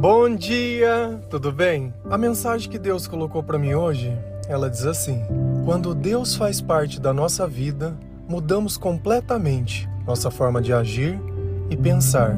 Bom dia, tudo bem? A mensagem que Deus colocou para mim hoje, ela diz assim: Quando Deus faz parte da nossa vida, mudamos completamente nossa forma de agir e pensar.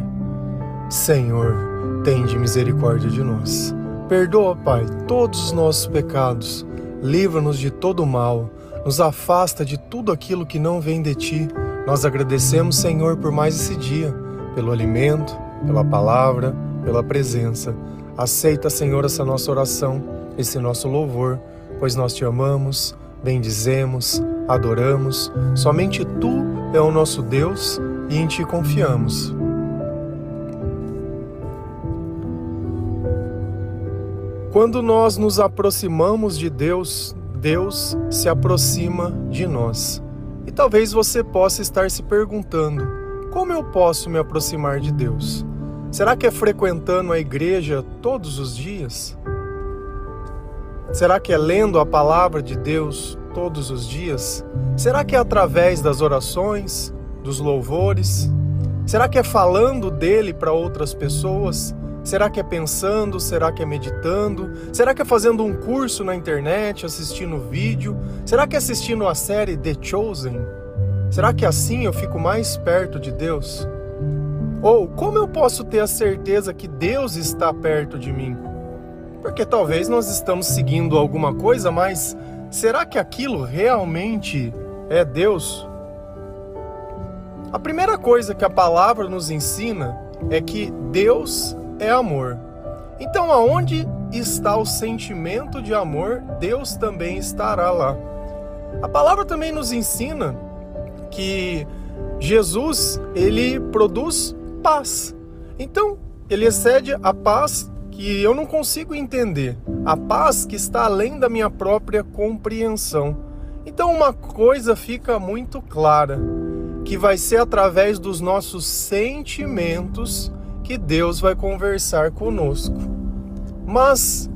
Senhor, tende misericórdia de nós. Perdoa, Pai, todos os nossos pecados. Livra-nos de todo mal. Nos afasta de tudo aquilo que não vem de ti. Nós agradecemos, Senhor, por mais esse dia, pelo alimento, pela palavra, pela presença. Aceita, Senhor, essa nossa oração, esse nosso louvor, pois nós te amamos, bendizemos, adoramos. Somente tu é o nosso Deus e em ti confiamos. Quando nós nos aproximamos de Deus, Deus se aproxima de nós. E talvez você possa estar se perguntando: como eu posso me aproximar de Deus? Será que é frequentando a igreja todos os dias? Será que é lendo a palavra de Deus todos os dias? Será que é através das orações, dos louvores? Será que é falando dele para outras pessoas? Será que é pensando? Será que é meditando? Será que é fazendo um curso na internet, assistindo vídeo? Será que é assistindo a série The Chosen? Será que assim eu fico mais perto de Deus? Ou como eu posso ter a certeza que Deus está perto de mim? Porque talvez nós estamos seguindo alguma coisa, mas será que aquilo realmente é Deus? A primeira coisa que a palavra nos ensina é que Deus é amor. Então, aonde está o sentimento de amor, Deus também estará lá. A palavra também nos ensina que Jesus, ele produz paz. Então, ele excede a paz que eu não consigo entender, a paz que está além da minha própria compreensão. Então, uma coisa fica muito clara, que vai ser através dos nossos sentimentos que Deus vai conversar conosco. Mas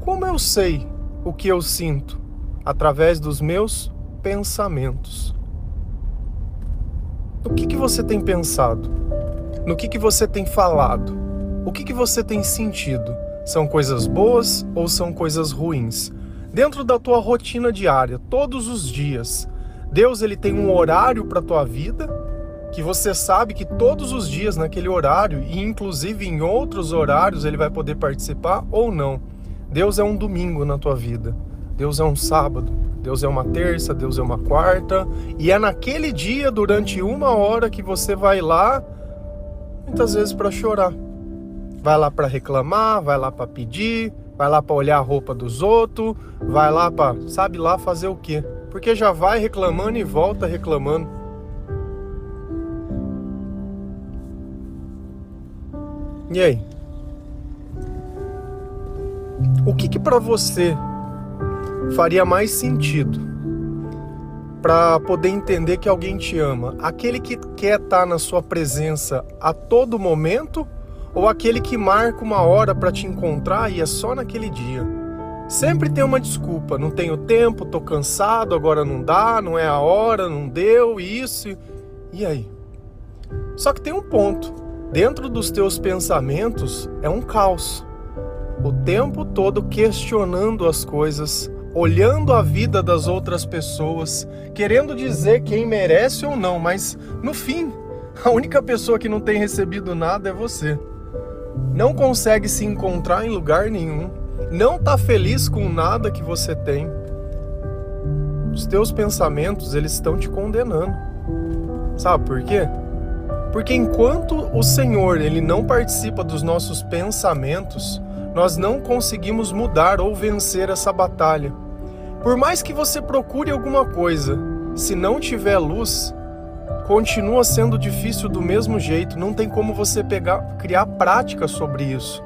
como eu sei o que eu sinto? Através dos meus pensamentos. O que, que você tem pensado? No que, que você tem falado, o que, que você tem sentido. São coisas boas ou são coisas ruins? Dentro da tua rotina diária, todos os dias, Deus ele tem um horário para tua vida que você sabe que todos os dias naquele horário e inclusive em outros horários ele vai poder participar ou não. Deus é um domingo na tua vida. Deus é um sábado, Deus é uma terça, Deus é uma quarta, e é naquele dia, durante uma hora, que você vai lá muitas vezes para chorar. Vai lá para reclamar, vai lá para pedir, vai lá para olhar a roupa dos outros, vai lá para sabe lá fazer o quê? Porque já vai reclamando e volta reclamando. E aí? O que que para você faria mais sentido? Para poder entender que alguém te ama? Aquele que quer estar tá na sua presença a todo momento ou aquele que marca uma hora para te encontrar e é só naquele dia? Sempre tem uma desculpa, não tenho tempo, tô cansado, agora não dá, não é a hora, não deu, isso. E aí? Só que tem um ponto. Dentro dos teus pensamentos é um caos. O tempo todo questionando as coisas, olhando a vida das outras pessoas, querendo dizer quem merece ou não, mas no fim, a única pessoa que não tem recebido nada é você. Não consegue se encontrar em lugar nenhum, não está feliz com nada que você tem. Os teus pensamentos, eles estão te condenando. Sabe por quê? Porque enquanto o Senhor, ele não participa dos nossos pensamentos, nós não conseguimos mudar ou vencer essa batalha. Por mais que você procure alguma coisa, se não tiver luz, continua sendo difícil do mesmo jeito, não tem como você pegar, criar prática sobre isso.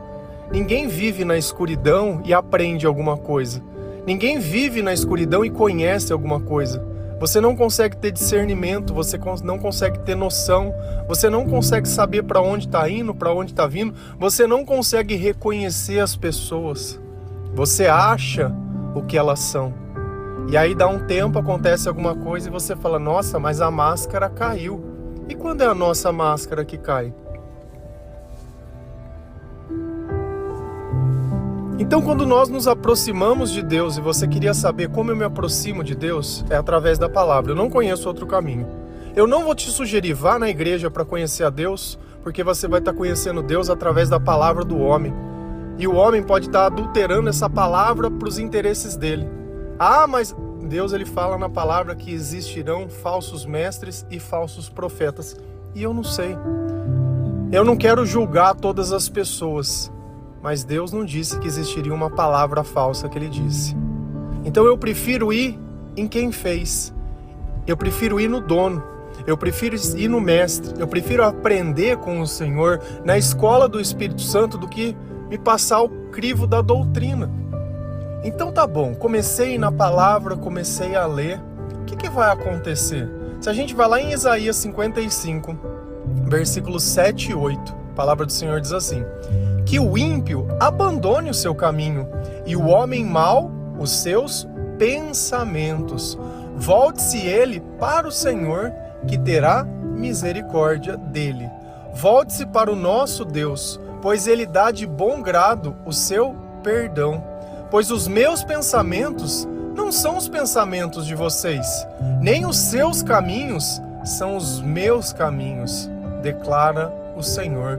Ninguém vive na escuridão e aprende alguma coisa. Ninguém vive na escuridão e conhece alguma coisa. Você não consegue ter discernimento, você não consegue ter noção, você não consegue saber para onde está indo, para onde está vindo, você não consegue reconhecer as pessoas. Você acha o que elas são. E aí dá um tempo, acontece alguma coisa e você fala: "Nossa, mas a máscara caiu". E quando é a nossa máscara que cai? Então, quando nós nos aproximamos de Deus e você queria saber como eu me aproximo de Deus, é através da palavra. Eu não conheço outro caminho. Eu não vou te sugerir vá na igreja para conhecer a Deus, porque você vai estar tá conhecendo Deus através da palavra do homem. E o homem pode estar tá adulterando essa palavra para os interesses dele. Ah, mas Deus ele fala na palavra que existirão falsos mestres e falsos profetas. E eu não sei. Eu não quero julgar todas as pessoas, mas Deus não disse que existiria uma palavra falsa que ele disse. Então eu prefiro ir em quem fez. Eu prefiro ir no dono. Eu prefiro ir no mestre. Eu prefiro aprender com o Senhor na escola do Espírito Santo do que me passar o crivo da doutrina. Então tá bom, comecei na palavra, comecei a ler. O que, que vai acontecer? Se a gente vai lá em Isaías 55, versículos 7 e 8, a palavra do Senhor diz assim: Que o ímpio abandone o seu caminho e o homem mau os seus pensamentos. Volte-se ele para o Senhor, que terá misericórdia dele. Volte-se para o nosso Deus, pois ele dá de bom grado o seu perdão pois os meus pensamentos não são os pensamentos de vocês, nem os seus caminhos são os meus caminhos, declara o Senhor.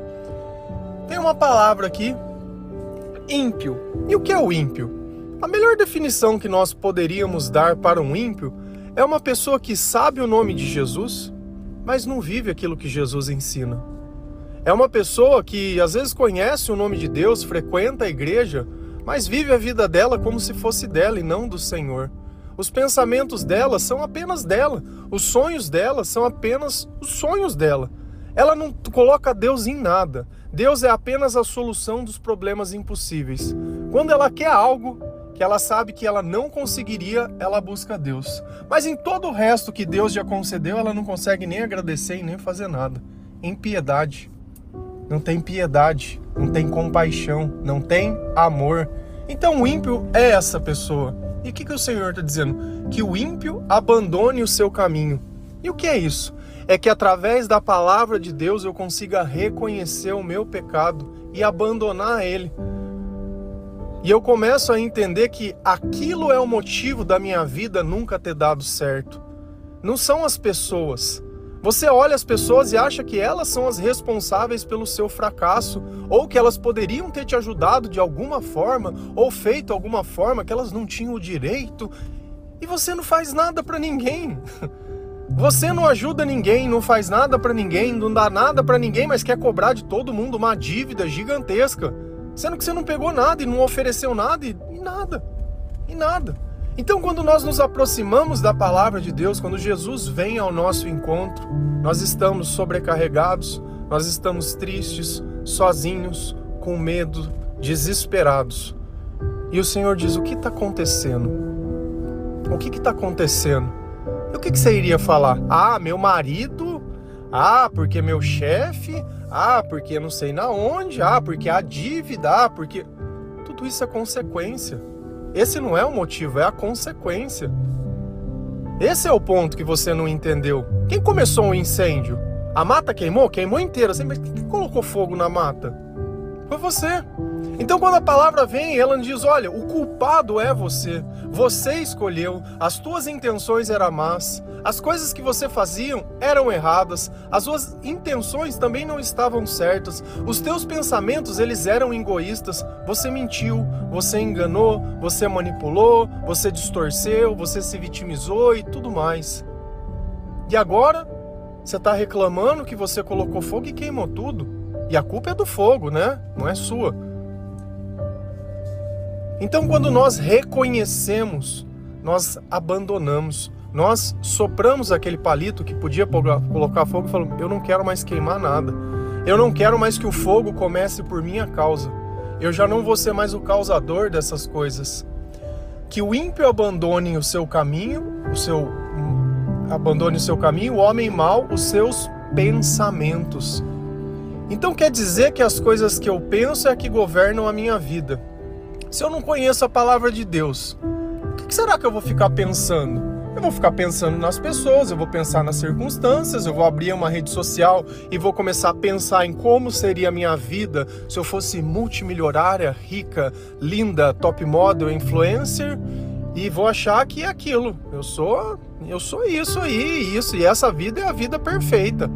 Tem uma palavra aqui, ímpio. E o que é o ímpio? A melhor definição que nós poderíamos dar para um ímpio é uma pessoa que sabe o nome de Jesus, mas não vive aquilo que Jesus ensina. É uma pessoa que às vezes conhece o nome de Deus, frequenta a igreja, mas vive a vida dela como se fosse dela e não do Senhor. Os pensamentos dela são apenas dela, os sonhos dela são apenas os sonhos dela. Ela não coloca Deus em nada. Deus é apenas a solução dos problemas impossíveis. Quando ela quer algo que ela sabe que ela não conseguiria, ela busca Deus. Mas em todo o resto que Deus já concedeu, ela não consegue nem agradecer e nem fazer nada. Impiedade não tem piedade, não tem compaixão, não tem amor. Então o ímpio é essa pessoa. E o que, que o Senhor está dizendo? Que o ímpio abandone o seu caminho. E o que é isso? É que através da palavra de Deus eu consiga reconhecer o meu pecado e abandonar ele. E eu começo a entender que aquilo é o motivo da minha vida nunca ter dado certo. Não são as pessoas, você olha as pessoas e acha que elas são as responsáveis pelo seu fracasso, ou que elas poderiam ter te ajudado de alguma forma, ou feito alguma forma que elas não tinham o direito, e você não faz nada para ninguém. Você não ajuda ninguém, não faz nada para ninguém, não dá nada para ninguém, mas quer cobrar de todo mundo uma dívida gigantesca, sendo que você não pegou nada e não ofereceu nada e, e nada. E nada. Então, quando nós nos aproximamos da palavra de Deus, quando Jesus vem ao nosso encontro, nós estamos sobrecarregados, nós estamos tristes, sozinhos, com medo, desesperados. E o Senhor diz: O que está acontecendo? O que está acontecendo? E o que, que você iria falar? Ah, meu marido? Ah, porque meu chefe? Ah, porque não sei na onde? Ah, porque a dívida? Ah, porque. Tudo isso é consequência. Esse não é o motivo, é a consequência. Esse é o ponto que você não entendeu. Quem começou o um incêndio? A mata queimou? Queimou inteira. Mas quem colocou fogo na mata? Foi você. Então, quando a palavra vem, ela diz: Olha, o culpado é você. Você escolheu, as tuas intenções eram más, as coisas que você faziam eram erradas, as suas intenções também não estavam certas, os teus pensamentos eles eram egoístas. Você mentiu, você enganou, você manipulou, você distorceu, você se vitimizou e tudo mais. E agora você está reclamando que você colocou fogo e queimou tudo. E a culpa é do fogo, né? Não é sua. Então, quando nós reconhecemos, nós abandonamos, nós sopramos aquele palito que podia colocar fogo e falamos: Eu não quero mais queimar nada. Eu não quero mais que o fogo comece por minha causa. Eu já não vou ser mais o causador dessas coisas. Que o ímpio abandone o seu caminho, o seu abandone o seu caminho, o homem mau os seus pensamentos. Então quer dizer que as coisas que eu penso é que governam a minha vida. Se eu não conheço a palavra de Deus, o que será que eu vou ficar pensando? Eu vou ficar pensando nas pessoas, eu vou pensar nas circunstâncias, eu vou abrir uma rede social e vou começar a pensar em como seria a minha vida se eu fosse multimilionária, rica, linda, top model, influencer e vou achar que é aquilo. Eu sou, eu sou isso aí, isso e essa vida é a vida perfeita.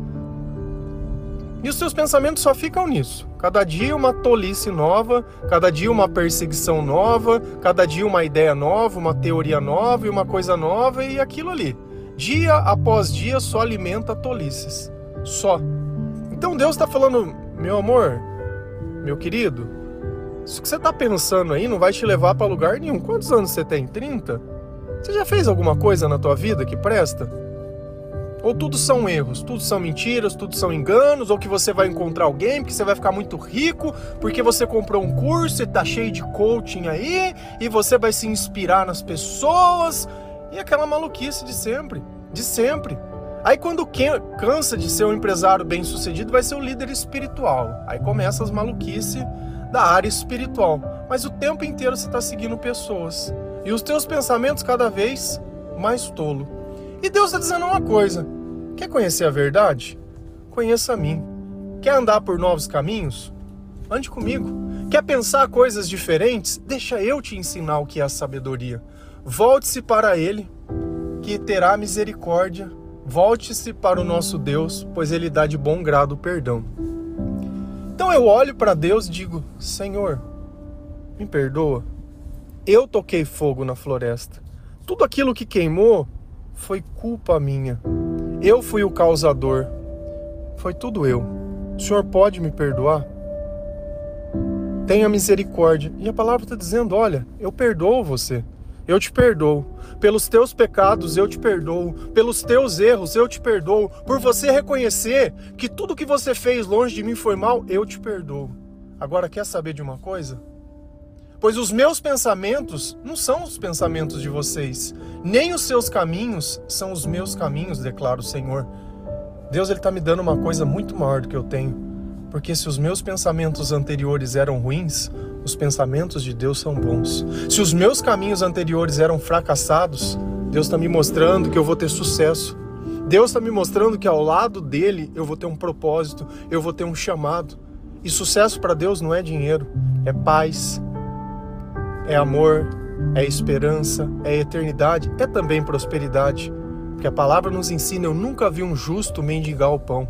E os seus pensamentos só ficam nisso. Cada dia uma tolice nova, cada dia uma perseguição nova, cada dia uma ideia nova, uma teoria nova e uma coisa nova e aquilo ali. Dia após dia só alimenta tolices. Só. Então Deus está falando, meu amor, meu querido, isso que você está pensando aí não vai te levar para lugar nenhum. Quantos anos você tem? 30? Você já fez alguma coisa na tua vida que presta? Ou tudo são erros, tudo são mentiras, tudo são enganos, ou que você vai encontrar alguém, porque você vai ficar muito rico, porque você comprou um curso e tá cheio de coaching aí, e você vai se inspirar nas pessoas, e aquela maluquice de sempre, de sempre. Aí quando cansa de ser um empresário bem sucedido, vai ser o líder espiritual. Aí começa as maluquices da área espiritual. Mas o tempo inteiro você está seguindo pessoas. E os teus pensamentos cada vez mais tolo. E Deus está dizendo uma coisa: quer conhecer a verdade? Conheça a mim. Quer andar por novos caminhos? Ande comigo. Quer pensar coisas diferentes? Deixa eu te ensinar o que é a sabedoria. Volte-se para Ele, que terá misericórdia. Volte-se para o nosso Deus, pois Ele dá de bom grado o perdão. Então eu olho para Deus e digo: Senhor, me perdoa. Eu toquei fogo na floresta. Tudo aquilo que queimou foi culpa minha. Eu fui o causador. Foi tudo eu. O Senhor pode me perdoar? Tenha misericórdia. E a palavra está dizendo: olha, eu perdoo você. Eu te perdoo. Pelos teus pecados eu te perdoo. Pelos teus erros eu te perdoo. Por você reconhecer que tudo que você fez longe de mim foi mal, eu te perdoo. Agora, quer saber de uma coisa? Pois os meus pensamentos não são os pensamentos de vocês, nem os seus caminhos são os meus caminhos, declara o Senhor. Deus ele está me dando uma coisa muito maior do que eu tenho, porque se os meus pensamentos anteriores eram ruins, os pensamentos de Deus são bons. Se os meus caminhos anteriores eram fracassados, Deus está me mostrando que eu vou ter sucesso. Deus está me mostrando que ao lado dele eu vou ter um propósito, eu vou ter um chamado. E sucesso para Deus não é dinheiro, é paz, é amor, é esperança, é eternidade, é também prosperidade. Porque a palavra nos ensina: eu nunca vi um justo mendigar o pão.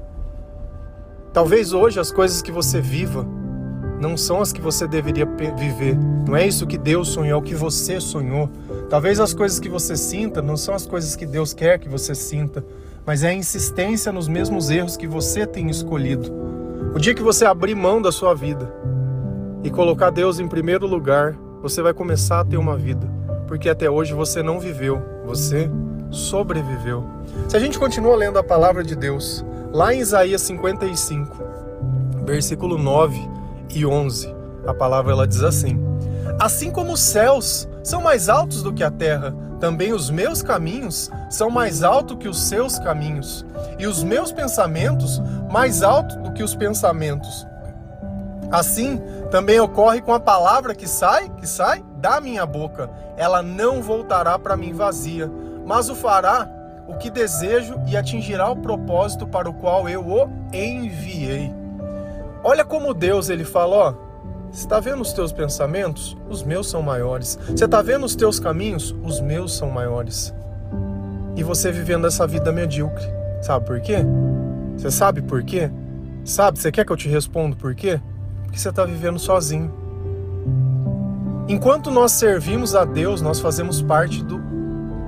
Talvez hoje as coisas que você viva não são as que você deveria viver. Não é isso que Deus sonhou, é o que você sonhou. Talvez as coisas que você sinta não são as coisas que Deus quer que você sinta, mas é a insistência nos mesmos erros que você tem escolhido. O dia que você abrir mão da sua vida e colocar Deus em primeiro lugar, você vai começar a ter uma vida, porque até hoje você não viveu, você sobreviveu. Se a gente continua lendo a palavra de Deus, lá em Isaías 55, versículo 9 e 11, a palavra ela diz assim: Assim como os céus são mais altos do que a terra, também os meus caminhos são mais altos que os seus caminhos, e os meus pensamentos mais altos do que os pensamentos Assim, também ocorre com a palavra que sai, que sai da minha boca. Ela não voltará para mim vazia, mas o fará o que desejo e atingirá o propósito para o qual eu o enviei. Olha como Deus ele fala, ó, você está vendo os teus pensamentos? Os meus são maiores. Você está vendo os teus caminhos? Os meus são maiores. E você vivendo essa vida medíocre. Sabe por quê? Você sabe por quê? Sabe, você quer que eu te responda por quê? Que você está vivendo sozinho. Enquanto nós servimos a Deus, nós fazemos parte do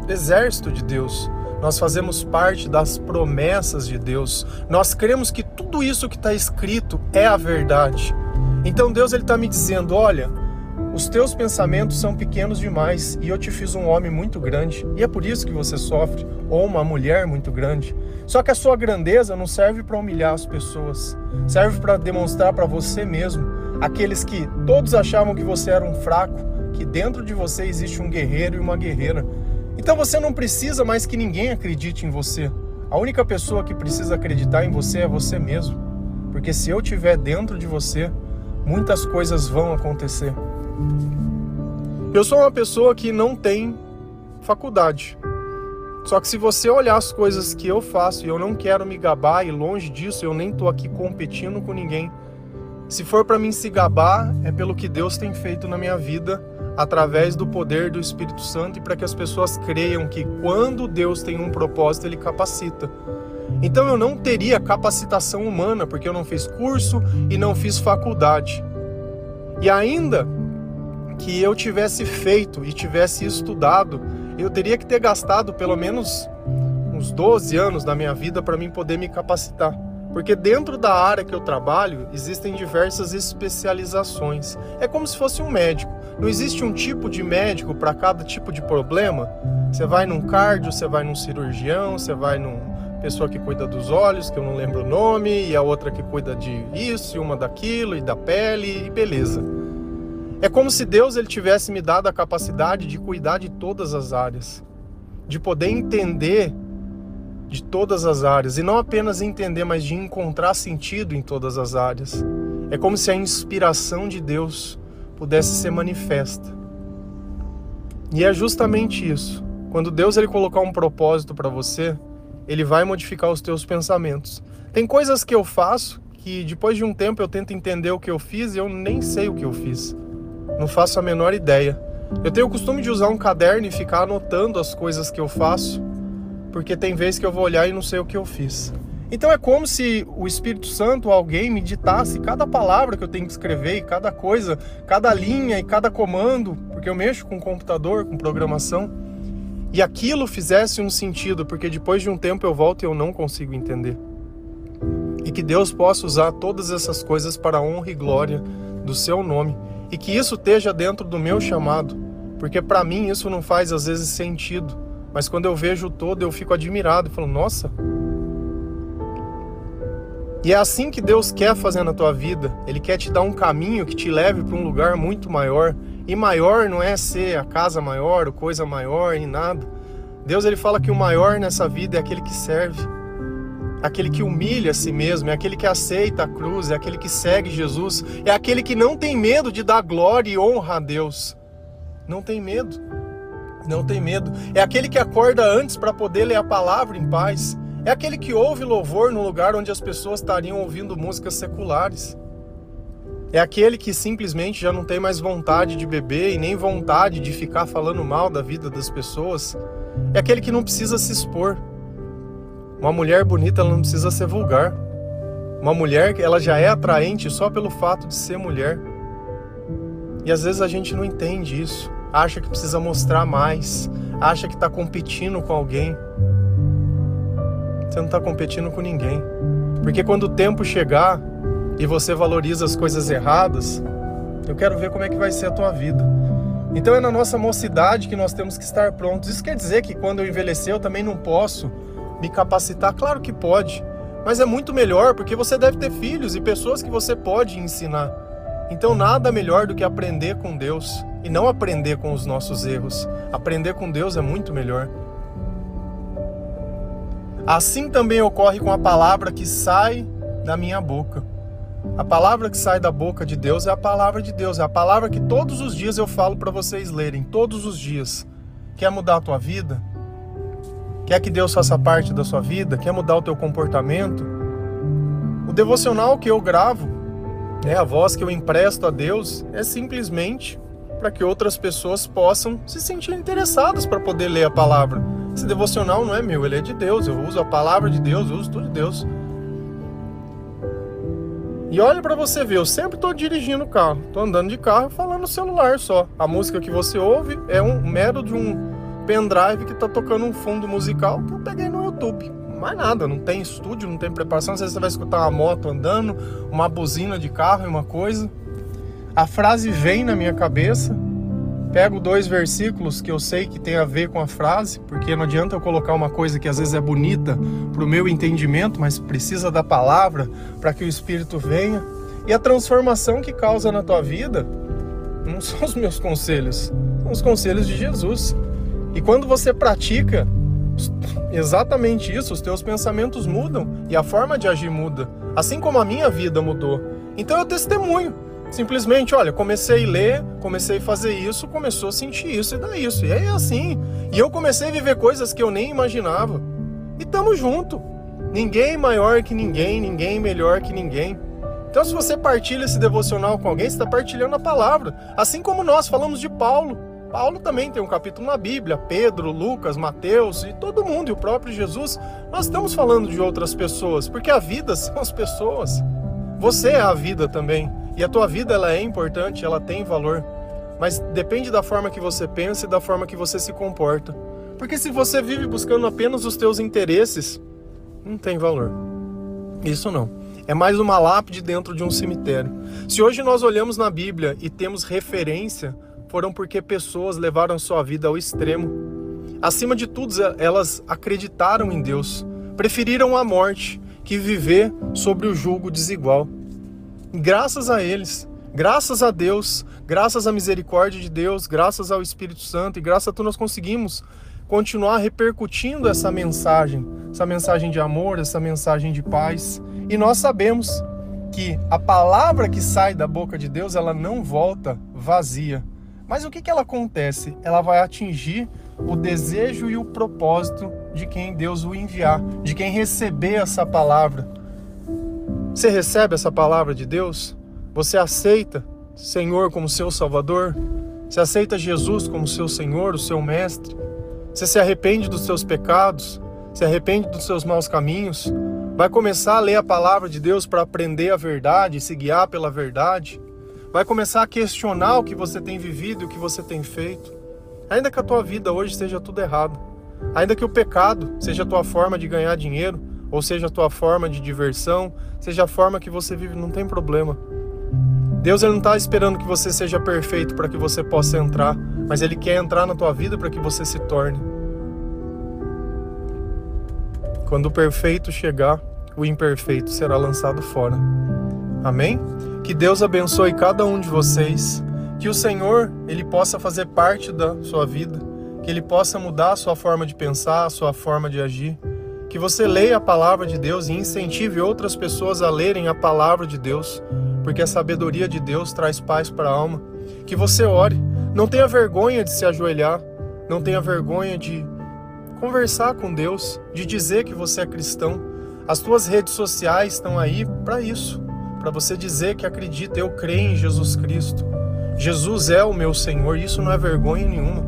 exército de Deus. Nós fazemos parte das promessas de Deus. Nós cremos que tudo isso que está escrito é a verdade. Então Deus está me dizendo, olha, os teus pensamentos são pequenos demais e eu te fiz um homem muito grande e é por isso que você sofre, ou uma mulher muito grande. Só que a sua grandeza não serve para humilhar as pessoas, serve para demonstrar para você mesmo, aqueles que todos achavam que você era um fraco, que dentro de você existe um guerreiro e uma guerreira. Então você não precisa mais que ninguém acredite em você. A única pessoa que precisa acreditar em você é você mesmo. Porque se eu estiver dentro de você, muitas coisas vão acontecer. Eu sou uma pessoa que não tem faculdade. Só que se você olhar as coisas que eu faço e eu não quero me gabar e longe disso, eu nem tô aqui competindo com ninguém. Se for para mim se gabar, é pelo que Deus tem feito na minha vida através do poder do Espírito Santo e para que as pessoas creiam que quando Deus tem um propósito, ele capacita. Então eu não teria capacitação humana, porque eu não fiz curso e não fiz faculdade. E ainda que eu tivesse feito e tivesse estudado, eu teria que ter gastado pelo menos uns 12 anos da minha vida para mim poder me capacitar. Porque dentro da área que eu trabalho existem diversas especializações. É como se fosse um médico. Não existe um tipo de médico para cada tipo de problema. Você vai num cardio, você vai num cirurgião, você vai num pessoa que cuida dos olhos, que eu não lembro o nome, e a outra que cuida de isso, e uma daquilo, e da pele, e beleza. É como se Deus ele tivesse me dado a capacidade de cuidar de todas as áreas, de poder entender de todas as áreas, e não apenas entender, mas de encontrar sentido em todas as áreas. É como se a inspiração de Deus pudesse ser manifesta. E é justamente isso. Quando Deus ele colocar um propósito para você, ele vai modificar os teus pensamentos. Tem coisas que eu faço que depois de um tempo eu tento entender o que eu fiz e eu nem sei o que eu fiz. Não faço a menor ideia. Eu tenho o costume de usar um caderno e ficar anotando as coisas que eu faço, porque tem vezes que eu vou olhar e não sei o que eu fiz. Então é como se o Espírito Santo, alguém, me ditasse cada palavra que eu tenho que escrever, e cada coisa, cada linha e cada comando, porque eu mexo com computador, com programação e aquilo fizesse um sentido, porque depois de um tempo eu volto e eu não consigo entender. E que Deus possa usar todas essas coisas para a honra e glória do seu nome, e que isso esteja dentro do meu chamado, porque para mim isso não faz às vezes sentido, mas quando eu vejo o todo eu fico admirado e falo: "Nossa, e é assim que Deus quer fazer na tua vida. Ele quer te dar um caminho que te leve para um lugar muito maior. E maior não é ser a casa maior, ou coisa maior, nem nada. Deus ele fala que o maior nessa vida é aquele que serve, aquele que humilha a si mesmo, é aquele que aceita a cruz, é aquele que segue Jesus, é aquele que não tem medo de dar glória e honra a Deus. Não tem medo. Não tem medo. É aquele que acorda antes para poder ler a palavra em paz. É aquele que ouve louvor no lugar onde as pessoas estariam ouvindo músicas seculares. É aquele que simplesmente já não tem mais vontade de beber e nem vontade de ficar falando mal da vida das pessoas. É aquele que não precisa se expor. Uma mulher bonita ela não precisa ser vulgar. Uma mulher ela já é atraente só pelo fato de ser mulher. E às vezes a gente não entende isso. Acha que precisa mostrar mais. Acha que está competindo com alguém. Você não está competindo com ninguém. Porque quando o tempo chegar e você valoriza as coisas erradas, eu quero ver como é que vai ser a tua vida. Então é na nossa mocidade que nós temos que estar prontos. Isso quer dizer que quando eu envelhecer eu também não posso me capacitar? Claro que pode. Mas é muito melhor porque você deve ter filhos e pessoas que você pode ensinar. Então nada melhor do que aprender com Deus e não aprender com os nossos erros. Aprender com Deus é muito melhor. Assim também ocorre com a palavra que sai da minha boca. A palavra que sai da boca de Deus é a palavra de Deus, é a palavra que todos os dias eu falo para vocês lerem, todos os dias. Quer mudar a tua vida? Quer que Deus faça parte da sua vida? Quer mudar o teu comportamento? O devocional que eu gravo, né, a voz que eu empresto a Deus, é simplesmente para que outras pessoas possam se sentir interessadas para poder ler a palavra. Esse devocional não é meu, ele é de Deus. Eu uso a palavra de Deus, eu uso tudo de Deus. E olha para você ver, eu sempre estou dirigindo o carro, estou andando de carro falando no celular só. A música que você ouve é um mero de um pendrive que está tocando um fundo musical que eu peguei no YouTube. Mais nada, não tem estúdio, não tem preparação. Às vezes você vai escutar uma moto andando, uma buzina de carro e uma coisa. A frase vem na minha cabeça, pego dois versículos que eu sei que tem a ver com a frase, porque não adianta eu colocar uma coisa que às vezes é bonita para o meu entendimento, mas precisa da palavra para que o Espírito venha. E a transformação que causa na tua vida não são os meus conselhos, são os conselhos de Jesus. E quando você pratica exatamente isso, os teus pensamentos mudam e a forma de agir muda, assim como a minha vida mudou. Então eu testemunho. Simplesmente, olha, comecei a ler, comecei a fazer isso, começou a sentir isso e dá isso. E é assim. E eu comecei a viver coisas que eu nem imaginava. E tamo junto. Ninguém maior que ninguém, ninguém melhor que ninguém. Então, se você partilha esse devocional com alguém, você está partilhando a palavra. Assim como nós falamos de Paulo. Paulo também tem um capítulo na Bíblia, Pedro, Lucas, Mateus e todo mundo, e o próprio Jesus. Nós estamos falando de outras pessoas, porque a vida são as pessoas. Você é a vida também. E a tua vida ela é importante, ela tem valor. Mas depende da forma que você pensa e da forma que você se comporta. Porque se você vive buscando apenas os teus interesses, não tem valor. Isso não. É mais uma lápide dentro de um cemitério. Se hoje nós olhamos na Bíblia e temos referência, foram porque pessoas levaram sua vida ao extremo. Acima de tudo, elas acreditaram em Deus, preferiram a morte que viver sobre o jugo desigual. Graças a eles, graças a Deus, graças à misericórdia de Deus, graças ao Espírito Santo e graças a tudo nós conseguimos continuar repercutindo essa mensagem, essa mensagem de amor, essa mensagem de paz. E nós sabemos que a palavra que sai da boca de Deus, ela não volta vazia. Mas o que, que ela acontece? Ela vai atingir o desejo e o propósito de quem Deus o enviar, de quem receber essa palavra. Você recebe essa palavra de Deus? Você aceita Senhor como seu Salvador? Você aceita Jesus como seu Senhor, o seu Mestre? Você se arrepende dos seus pecados? Se arrepende dos seus maus caminhos? Vai começar a ler a palavra de Deus para aprender a verdade, se guiar pela verdade? Vai começar a questionar o que você tem vivido e o que você tem feito? Ainda que a tua vida hoje seja tudo errado, ainda que o pecado seja a tua forma de ganhar dinheiro, ou seja a tua forma de diversão, seja a forma que você vive, não tem problema. Deus ele não está esperando que você seja perfeito para que você possa entrar, mas Ele quer entrar na tua vida para que você se torne. Quando o perfeito chegar, o imperfeito será lançado fora. Amém? Que Deus abençoe cada um de vocês, que o Senhor ele possa fazer parte da sua vida, que ele possa mudar a sua forma de pensar, a sua forma de agir. Que você leia a palavra de Deus e incentive outras pessoas a lerem a palavra de Deus, porque a sabedoria de Deus traz paz para a alma. Que você ore, não tenha vergonha de se ajoelhar, não tenha vergonha de conversar com Deus, de dizer que você é cristão. As tuas redes sociais estão aí para isso, para você dizer que acredita, eu creio em Jesus Cristo. Jesus é o meu Senhor, isso não é vergonha nenhuma.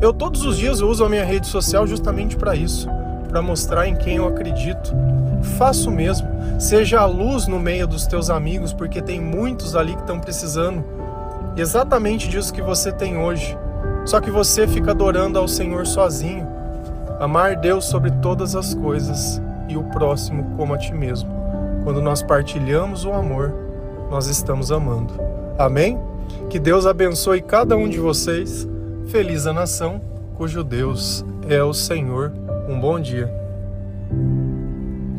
Eu todos os dias uso a minha rede social justamente para isso, para mostrar em quem eu acredito. Faça o mesmo. Seja a luz no meio dos teus amigos, porque tem muitos ali que estão precisando exatamente disso que você tem hoje. Só que você fica adorando ao Senhor sozinho. Amar Deus sobre todas as coisas e o próximo como a ti mesmo. Quando nós partilhamos o amor, nós estamos amando. Amém? Que Deus abençoe cada um de vocês. Feliz a nação cujo Deus é o Senhor. Um bom dia.